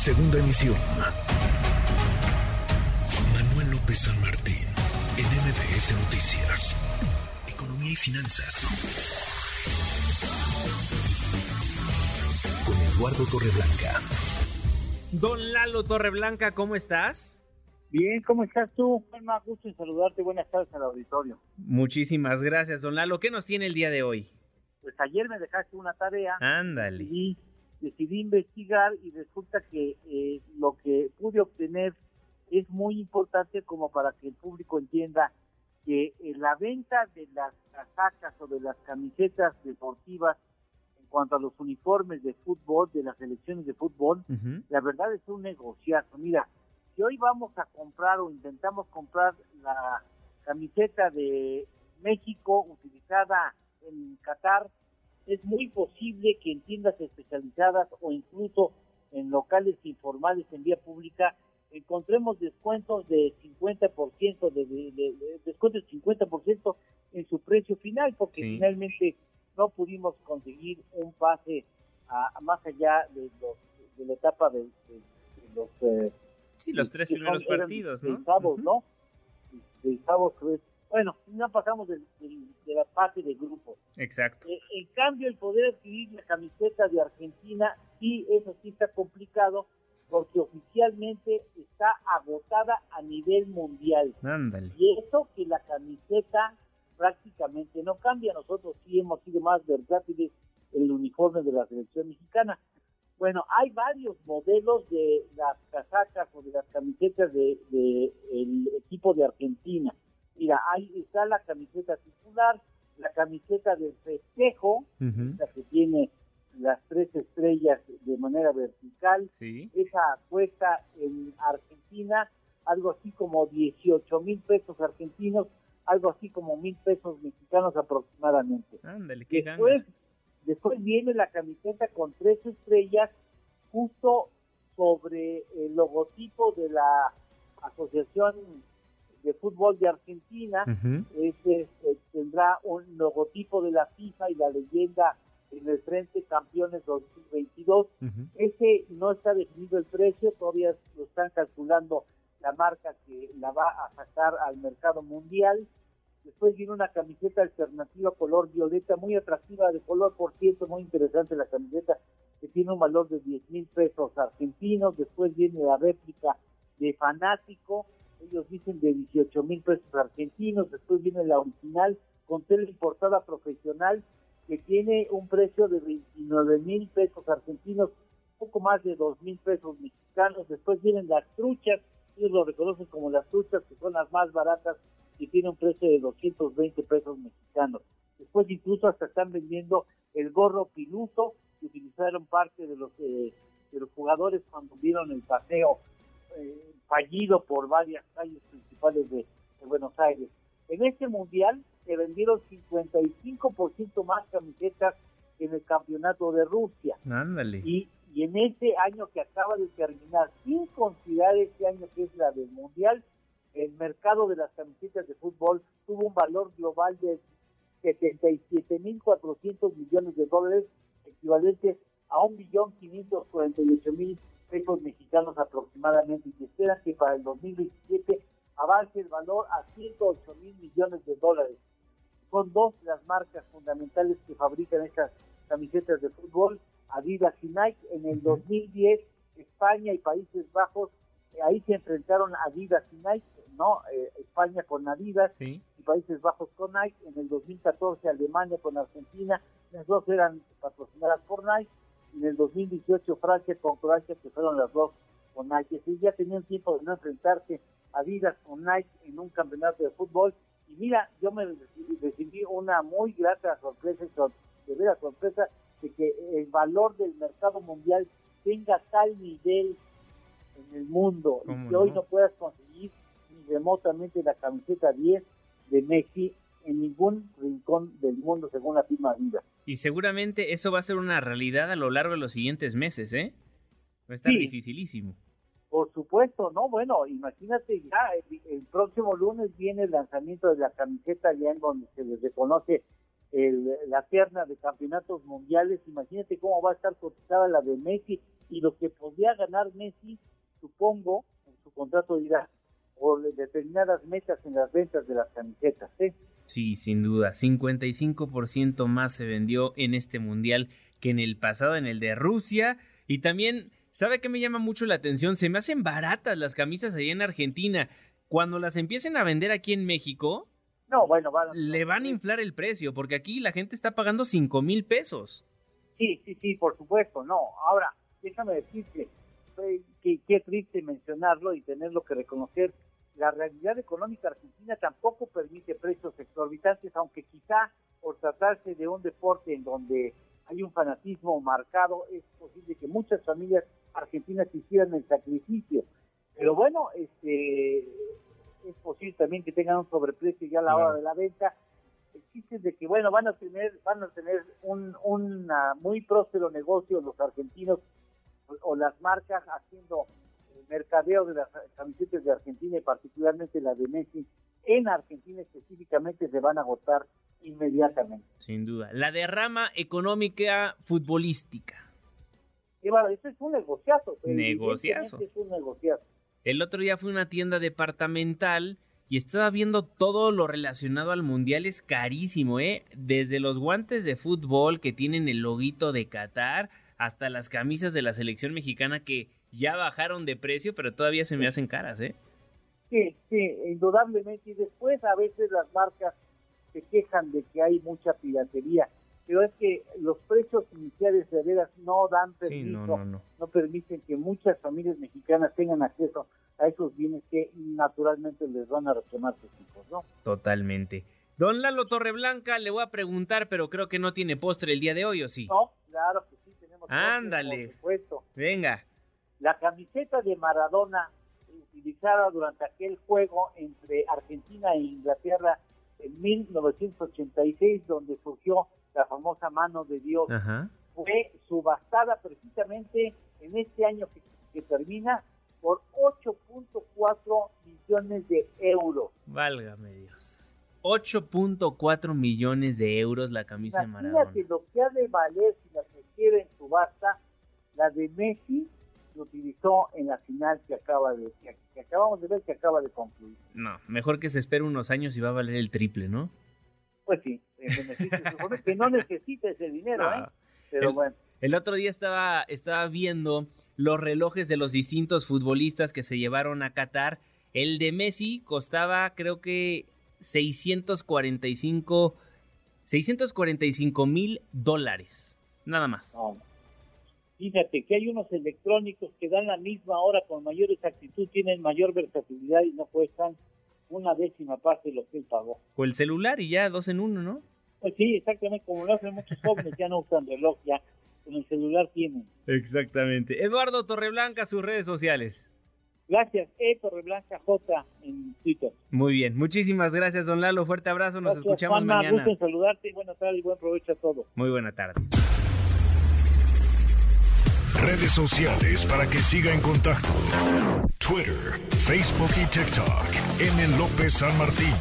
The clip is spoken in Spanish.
Segunda emisión. Manuel López San Martín, en MBS Noticias. Economía y finanzas. Con Eduardo Torreblanca. Don Lalo Torreblanca, ¿cómo estás? Bien, ¿cómo estás tú? Me gusto en saludarte. Buenas tardes al auditorio. Muchísimas gracias, don Lalo. ¿Qué nos tiene el día de hoy? Pues ayer me dejaste una tarea. Ándale. Y decidí investigar y resulta que eh, lo que pude obtener es muy importante como para que el público entienda que eh, la venta de las casacas o de las camisetas deportivas en cuanto a los uniformes de fútbol, de las selecciones de fútbol, la verdad es un negociazo. Mira, si hoy vamos a comprar o intentamos comprar la camiseta de México utilizada en Qatar, es muy posible que en tiendas especializadas o incluso en locales informales en vía pública encontremos descuentos de 50%, de, de, de, descuentos de 50% en su precio final, porque finalmente no pudimos conseguir un pase a, más allá de, los, de la etapa de, los... Eh, sí, los tres primeros partidos, ¿no? ¿no? Bueno, no pasamos de, la parte de grupo. Exacto. Eh, en cambio, el poder adquirir la camiseta de Argentina, sí, eso sí está complicado, porque oficialmente está agotada a nivel mundial. Ándale. Y eso que la camiseta prácticamente no cambia. Nosotros sí hemos sido más versátiles en el uniforme de la selección mexicana. Bueno, hay varios modelos de las casacas o de las camisetas del de, el equipo de Argentina. Mira, ahí está la camiseta titular, la camiseta del festejo, la que tiene las tres estrellas de manera vertical. Esa cuesta en Argentina algo así como 18 mil pesos argentinos, algo así como mil pesos mexicanos aproximadamente. Ándale, qué después, después viene la camiseta con tres estrellas justo sobre el logotipo de la Asociación de fútbol de Argentina, este, tendrá un logotipo de la FIFA y la leyenda en el frente campeones 2022. Ese no está definido el precio, todavía lo están calculando la marca que la va a sacar al mercado mundial. Después viene una camiseta alternativa color violeta, muy atractiva de color, por cierto, muy interesante la camiseta, que tiene un valor de 10 mil pesos argentinos. Después viene la réplica de Fanático, ellos dicen de 18 mil pesos argentinos, después viene la original con tela importada profesional que tiene un precio de 29 mil pesos argentinos, poco más de 2 mil pesos mexicanos, después vienen las truchas, ellos lo reconocen como las truchas que son las más baratas y tiene un precio de 220 pesos mexicanos. Después incluso hasta están vendiendo el gorro piluso que utilizaron parte de los eh, de los jugadores cuando vieron el paseo eh, fallido por varias calles principales de, Buenos Aires. En este mundial se vendieron 55% más camisetas que en el campeonato de Rusia. Y, y en este año que acaba de terminar, sin considerar este año que es la del mundial, el mercado de las camisetas de fútbol tuvo un valor global de 77.400 millones de dólares, equivalentes a 1.548.000 pesos mexicanos aproximadamente y se espera que para el 2027 avance el valor a 108 mil millones de dólares. Son dos las marcas fundamentales que fabrican estas camisetas de fútbol, Adidas y Nike. En el 2010, España y Países Bajos, eh, ahí se enfrentaron Adidas y Nike, ¿no? Eh, España con Adidas y Países Bajos con Nike. En el 2014, Alemania con Argentina. Las dos eran patrocinadas por Nike en el 2018 Francia con Croacia, que fueron las dos con Nike. Sí, ya tenían tiempo de no enfrentarse a Adidas con Nike en un campeonato de fútbol. Y mira, yo me recibí una muy grata sorpresa, de vera sorpresa, de que el valor del mercado mundial tenga tal nivel en el mundo y que hoy no puedas conseguir ni remotamente la camiseta 10 de Messi en ningún rincón del mundo según la firma Adidas. Y seguramente eso va a ser una realidad a lo largo de los siguientes meses, ¿eh? Va a estar dificilísimo. Por supuesto, no, bueno, imagínate ya, el, próximo lunes viene el lanzamiento de la camiseta ya en donde se les reconoce la pierna de campeonatos mundiales, imagínate cómo va a estar cotizada la de Messi, y lo que podría ganar Messi, supongo, en su contrato dirá, por determinadas metas en las ventas de las camisetas. ¿eh? Sí, sin duda. 55% más se vendió en este mundial que en el pasado, en el de Rusia. Y también, ¿sabe qué me llama mucho la atención? Se me hacen baratas las camisas ahí en Argentina. Cuando las empiecen a vender aquí en México, no, bueno, le van a inflar el precio, porque aquí la gente está pagando 5 mil pesos. Sí, sí, sí, por supuesto, no. Ahora, déjame decirte, que qué triste mencionarlo y tenerlo que reconocer, la realidad económica argentina tampoco permite precios exorbitantes, aunque quizá por tratarse de un deporte en donde hay un fanatismo marcado, es posible que muchas familias argentinas hicieran el sacrificio. Pero bueno, este es posible también que tengan un sobreprecio ya a la hora de la venta. Existe de que bueno van a tener van a tener un muy próspero negocio los argentinos o las marcas haciendo mercadeo de las camisetas de Argentina y particularmente la de Messi en Argentina específicamente se van a agotar inmediatamente. Sin duda. La derrama económica futbolística. Y bueno, eso es un negociazo. Negociazo. Es un negociazo. El otro día fue una tienda departamental y estaba viendo todo lo relacionado al mundial. Es carísimo, ¿eh? Desde los guantes de fútbol que tienen el loguito de Qatar hasta las camisas de la selección mexicana que ya bajaron de precio, pero todavía se me hacen caras, ¿eh? Sí, sí, indudablemente. Y después a veces las marcas se quejan de que hay mucha piratería, pero es que los precios iniciales de veras no dan permiso, no, permiten que muchas familias mexicanas tengan acceso a esos bienes que naturalmente les van a reclamar sus hijos, ¿no? Totalmente. Don Lalo Torreblanca, le voy a preguntar, pero creo que no tiene postre el día de hoy, ¿o sí? No, claro que Ándale. por supuesto. Venga. La camiseta de Maradona utilizada durante aquel juego entre Argentina e Inglaterra en 1986, donde surgió la famosa mano de Dios, fue subastada precisamente en este año que, termina por 8.4 millones de euros. Válgame Dios. 8.4 millones de euros la camisa de Maradona. Imagínate lo que ha de valer si la se quiere en subasta, la de Messi lo utilizó en la final que acaba de que, acabamos de ver que acaba de concluir. No, mejor que se espere unos años y va a valer el triple, ¿no? Pues sí, que no necesita ese dinero, ¿eh? Pero el, bueno. El otro día estaba estaba viendo los relojes de los distintos futbolistas que se llevaron a Qatar. El de Messi costaba creo que 645 645 mil dólares, nada más. Fíjate que hay unos electrónicos que dan la misma hora con mayor exactitud, tienen mayor versatilidad y no cuestan una décima parte de lo que él pagó. O el celular y ya dos en uno, ¿no? Pues sí, exactamente, como lo hacen muchos jóvenes, ya no usan reloj, ya con el celular tienen. Exactamente. Eduardo Torreblanca, sus redes sociales. Gracias, E. Torreblanca J en Twitter. Muy bien, muchísimas gracias, don Lalo. Fuerte abrazo, nos escuchamos Juanma, mañana. gusto en saludarte y buenas tardes y buen provecho a todos. Muy buena tarde. Redes sociales para que siga en contacto: Twitter, Facebook y TikTok. M. López San Martín.